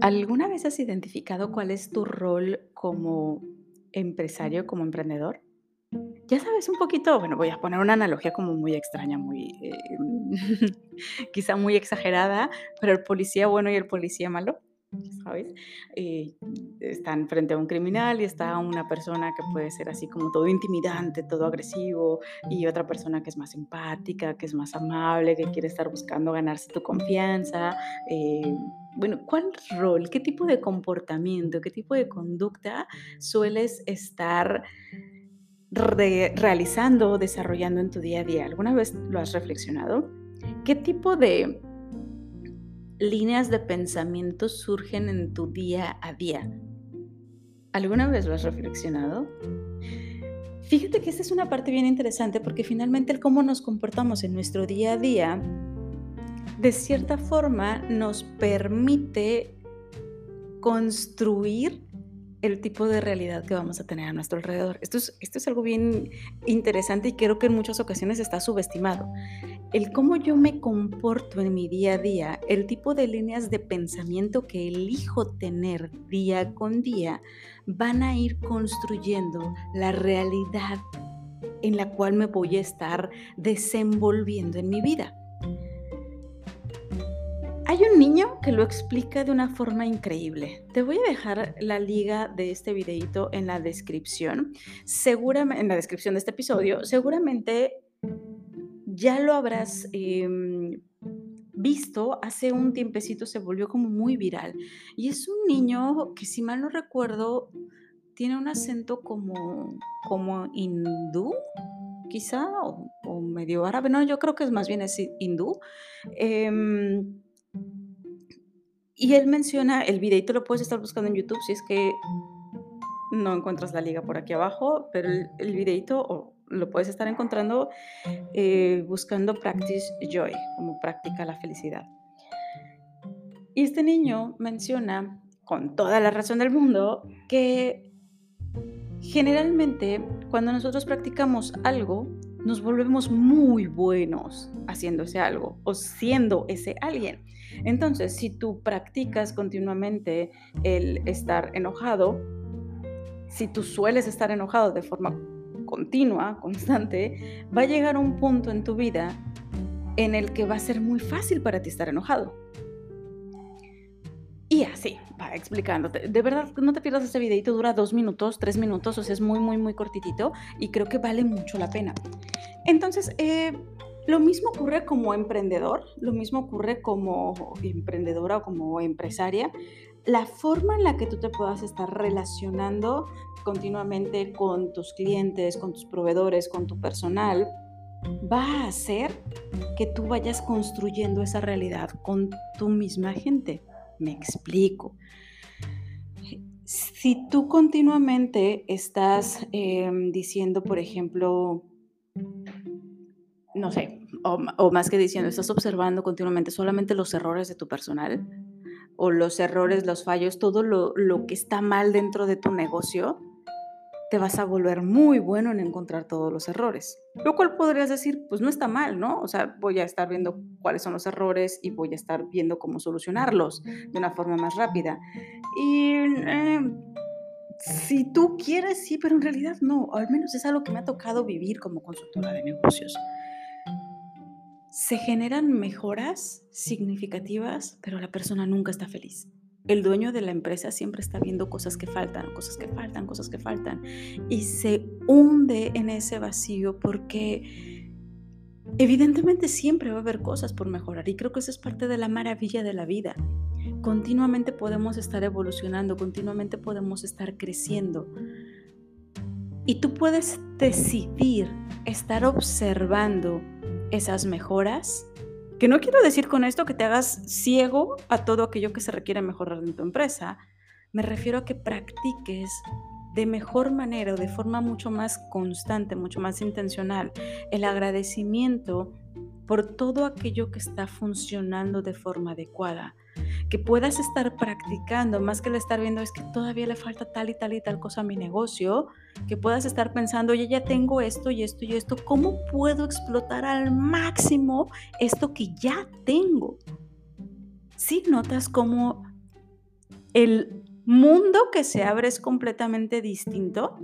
¿Alguna vez has identificado cuál es tu rol como empresario, como emprendedor? Ya sabes un poquito, bueno, voy a poner una analogía como muy extraña, muy, em, quizá muy exagerada, pero el policía bueno y el policía malo, ¿sabes? Eh, están frente a un criminal y está una persona que puede ser así como todo intimidante, todo agresivo, y otra persona que es más empática, que es más amable, que quiere estar buscando ganarse tu confianza. eh, bueno, ¿cuál rol, qué tipo de comportamiento, qué tipo de conducta sueles estar re- realizando o desarrollando en tu día a día? ¿Alguna vez lo has reflexionado? ¿Qué tipo de líneas de pensamiento surgen en tu día a día? ¿Alguna vez lo has reflexionado? Fíjate que esta es una parte bien interesante porque finalmente el cómo nos comportamos en nuestro día a día, de cierta forma, nos permite construir el tipo de realidad que vamos a tener a nuestro alrededor. Esto es, esto es algo bien interesante y creo que en muchas ocasiones está subestimado. El cómo yo me comporto en mi día a día, el tipo de líneas de pensamiento que elijo tener día con día, van a ir construyendo la realidad en la cual me voy a estar desenvolviendo en mi vida. Hay un niño que lo explica de una forma increíble. Te voy a dejar la liga de este videito en la descripción. Seguramente, en la descripción de este episodio, seguramente ya lo habrás em, visto. Hace un tiempecito se volvió como muy viral. Y es un niño que, si mal no recuerdo, tiene un acento como, como hindú, quizá, o, medio árabe. No, yo creo que es más bien es hindú. Em, y él menciona, el videito lo puedes estar buscando en YouTube si es que no encuentras la liga por aquí abajo, pero el, videito lo puedes estar encontrando eh, buscando Practice Joy, como práctica la felicidad. Y este niño menciona, con toda la razón del mundo, que generalmente cuando nosotros practicamos algo, nos volvemos muy buenos haciendo ese algo o siendo ese alguien. Entonces, si tú practicas continuamente el estar enojado, si tú sueles estar enojado de forma continua, constante, va a llegar un punto en tu vida en el que va a ser muy fácil para ti estar enojado. Y así, va explicándote. De verdad, no te pierdas este videito, dura dos minutos, tres minutos, o sea, es muy, muy, muy cortitito y creo que vale mucho la pena. Entonces, eh, lo mismo ocurre como emprendedor, lo mismo ocurre como emprendedora o como empresaria. La forma en la que tú te puedas estar relacionando continuamente con tus clientes, con tus proveedores, con tu personal, va a hacer que tú vayas construyendo esa realidad con tu misma gente. Me explico. Si tú continuamente estás eh, diciendo, por ejemplo, no sé, o, más que diciendo, estás observando continuamente solamente los errores de tu personal o los errores, los fallos, todo lo que está mal dentro de tu negocio, te vas a volver muy bueno en encontrar todos los errores. Lo cual podrías decir, pues no está mal, ¿no? O sea, voy a estar viendo cuáles son los errores y voy a estar viendo cómo solucionarlos de una forma más rápida. Y eh, si tú quieres, sí, pero en realidad no. Al menos es algo que me ha tocado vivir como consultora de negocios. Se generan mejoras significativas, pero la persona nunca está feliz el dueño de la empresa siempre está viendo cosas que faltan, cosas que faltan, cosas que faltan. Y se hunde en ese vacío porque evidentemente siempre va a haber cosas por mejorar. Y creo que esa es parte de la maravilla de la vida. Continuamente podemos estar evolucionando, continuamente podemos estar creciendo. Y tú puedes decidir estar observando esas mejoras que no quiero decir con esto que te hagas ciego a todo aquello que se requiere mejorar en tu empresa. Me refiero a que practiques de mejor manera o de forma mucho más constante, mucho más intencional, el agradecimiento por todo aquello que está funcionando de forma adecuada. Que puedas estar practicando, más que estar viendo es que todavía le falta tal y tal y tal cosa a mi negocio, que puedas estar pensando, oye, ya tengo esto y esto y esto, ¿cómo puedo explotar al máximo esto que ya tengo? Si notas cómo el mundo que se abre es completamente distinto.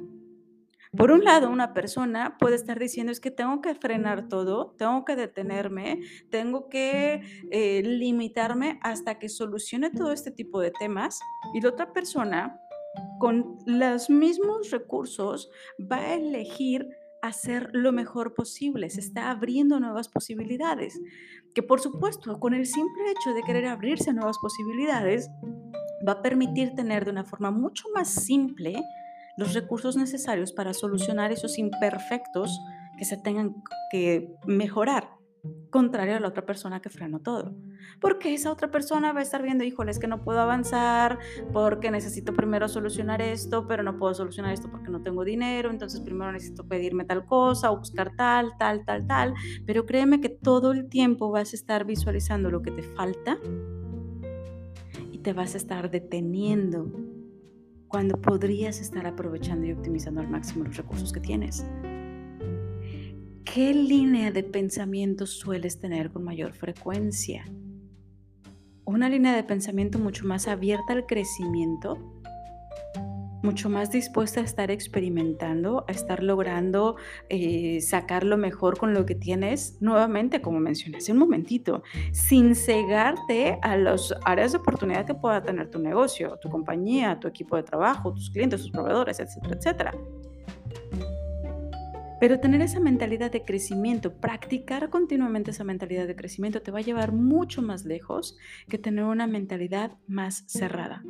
Por un lado, una persona puede estar diciendo es que tengo que frenar todo, tengo que detenerme, tengo que eh, limitarme hasta que solucione todo este tipo de temas. Y la otra persona, con los mismos recursos, va a elegir hacer lo mejor posible, se está abriendo nuevas posibilidades, que por supuesto con el simple hecho de querer abrirse a nuevas posibilidades va a permitir tener de una forma mucho más simple los recursos necesarios para solucionar esos imperfectos que se tengan que mejorar contrario a la otra persona que frenó todo. Porque esa otra persona va a estar viendo, híjole, es que no puedo avanzar, porque necesito primero solucionar esto, pero no puedo solucionar esto porque no tengo dinero, entonces primero necesito pedirme tal cosa o buscar tal, tal, tal, tal. Pero créeme que todo el tiempo vas a estar visualizando lo que te falta y te vas a estar deteniendo cuando podrías estar aprovechando y optimizando al máximo los recursos que tienes. ¿Qué línea de pensamiento sueles tener con mayor frecuencia? Una línea de pensamiento mucho más abierta al crecimiento, mucho más dispuesta a estar experimentando, a estar logrando eh, sacar lo mejor con lo que tienes, nuevamente, como mencioné hace un momentito, sin cegarte a las áreas de oportunidad que pueda tener tu negocio, tu compañía, tu equipo de trabajo, tus clientes, tus proveedores, etcétera, etcétera. Pero tener esa mentalidad de crecimiento, practicar continuamente esa mentalidad de crecimiento te va a llevar mucho más lejos que tener una mentalidad más cerrada,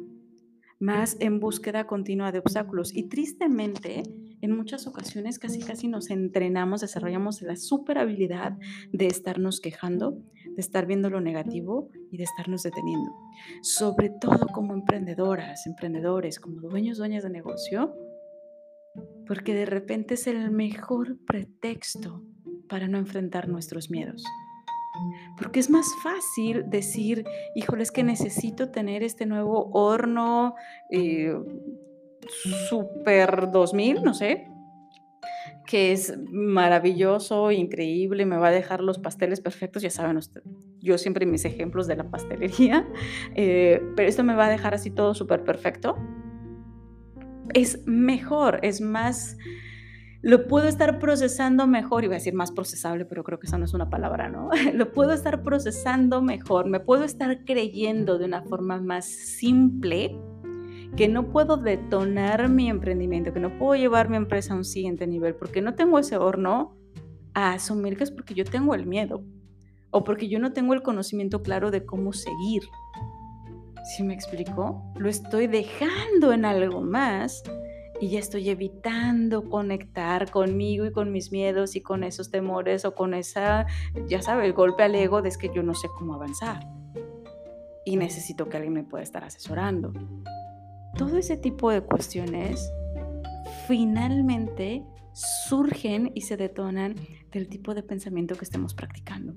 más en búsqueda continua de obstáculos. Y tristemente, en muchas ocasiones casi casi nos entrenamos, desarrollamos la super habilidad de estarnos quejando, de estar viendo lo negativo y de estarnos deteniendo. Sobre todo como emprendedoras, emprendedores, como dueños, dueñas de negocio, porque de repente es el mejor pretexto para no enfrentar nuestros miedos. Porque es más fácil decir, híjole, es que necesito tener este nuevo horno eh, Super 2000, no sé, que es maravilloso, increíble, me va a dejar los pasteles perfectos, ya saben yo siempre mis ejemplos de la pastelería, eh, pero esto me va a dejar así todo súper perfecto es mejor, es más, lo puedo estar procesando mejor, iba a decir más procesable, pero creo que esa no es una palabra, ¿no? Lo puedo estar procesando mejor, me puedo estar creyendo de una forma más simple que no puedo detonar mi emprendimiento, que no puedo llevar mi empresa a un siguiente nivel, porque no tengo ese horno a asumir que es porque yo tengo el miedo o porque yo no tengo el conocimiento claro de cómo seguir. ¿Sí me explico? Lo estoy dejando en algo más y ya estoy evitando conectar conmigo y con mis miedos y con esos temores o con esa, ya sabe, el golpe al ego de es que yo no sé cómo avanzar y necesito que alguien me pueda estar asesorando. Todo ese tipo de cuestiones finalmente surgen y se detonan del tipo de pensamiento que estemos practicando.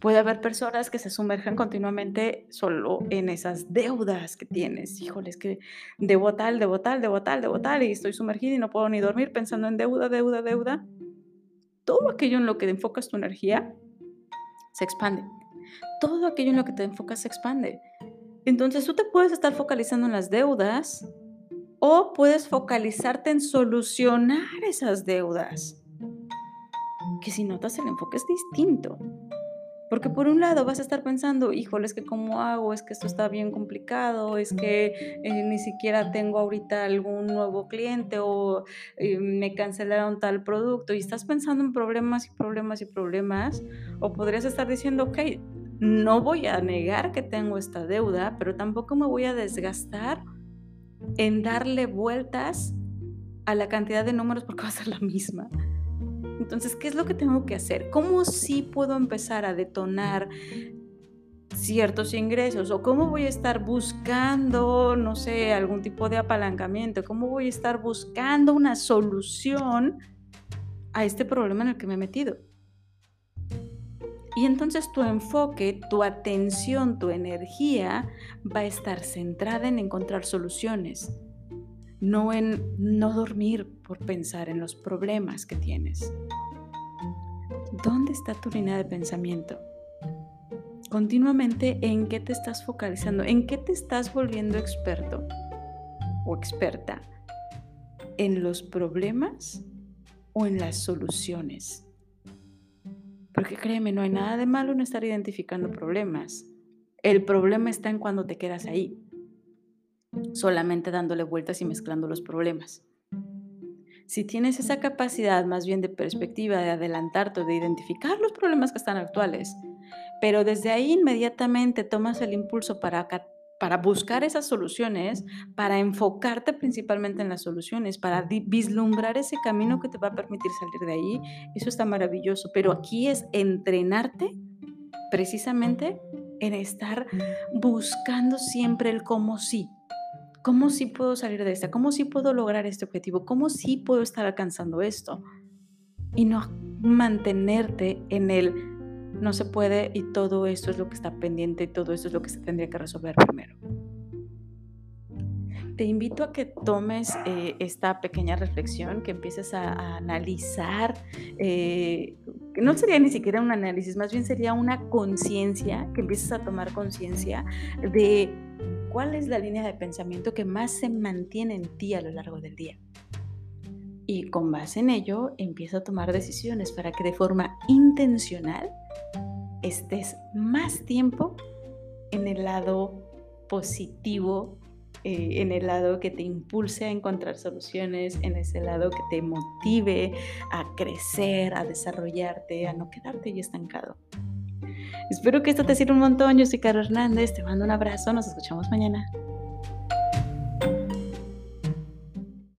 Puede haber personas que se sumerjan continuamente solo en esas deudas que tienes. Híjole, es que debo tal, debo tal, debo tal, debo tal, y estoy sumergida y no puedo ni dormir pensando en deuda, deuda, deuda. Todo aquello en lo que enfocas tu energía se expande. Todo aquello en lo que te enfocas se expande. Entonces tú te puedes estar focalizando en las deudas o puedes focalizarte en solucionar esas deudas. Que si notas el enfoque es distinto. Porque por un lado vas a estar pensando, híjole, es que cómo hago, es que esto está bien complicado, es que eh, ni siquiera tengo ahorita algún nuevo cliente o eh, me cancelaron tal producto y estás pensando en problemas y problemas y problemas. O podrías estar diciendo, ok, no voy a negar que tengo esta deuda, pero tampoco me voy a desgastar en darle vueltas a la cantidad de números porque va a ser la misma. Entonces, ¿qué es lo que tengo que hacer? ¿Cómo sí puedo empezar a detonar ciertos ingresos o cómo voy a estar buscando, no sé, algún tipo de apalancamiento, cómo voy a estar buscando una solución a este problema en el que me he metido. Y entonces tu enfoque, tu atención, tu energía va a estar centrada en encontrar soluciones, no en no dormir por pensar en los problemas que tienes. ¿Dónde está tu línea de pensamiento? continuamente en qué te estás focalizando, en qué te estás volviendo experto o experta, en los problemas o en las soluciones. Porque créeme, no hay nada de malo en estar identificando problemas. El problema está en cuando te quedas ahí, solamente dándole vueltas y mezclando los problemas. Si tienes esa capacidad más bien de perspectiva, de adelantarte, de identificar los problemas que están actuales, pero desde ahí inmediatamente tomas el impulso para, para buscar esas soluciones, para enfocarte principalmente en las soluciones, para vislumbrar ese camino que te va a permitir salir de ahí, eso está maravilloso. Pero aquí es entrenarte precisamente en estar buscando siempre el cómo sí. ¿Cómo sí puedo salir de esta? ¿Cómo sí puedo lograr este objetivo? ¿Cómo sí puedo estar alcanzando esto? Y no mantenerte en el no se puede y todo esto es lo que está pendiente y todo esto es lo que se tendría que resolver primero. Te invito a que tomes eh, esta pequeña reflexión, que empieces a, analizar, eh, que no sería ni siquiera un análisis, más bien sería una conciencia, que empieces a tomar conciencia de cuál es la línea de pensamiento que más se mantiene en ti a lo largo del día. Y con base en ello, empieza a tomar decisiones para que de forma intencional estés más tiempo en el lado positivo, eh, en el lado que te impulse a encontrar soluciones, en ese lado que te motive a crecer, a desarrollarte, a no quedarte ahí estancado. Espero que esto te sirva un montón. Yo soy Caro Hernández, te mando un abrazo, nos escuchamos mañana.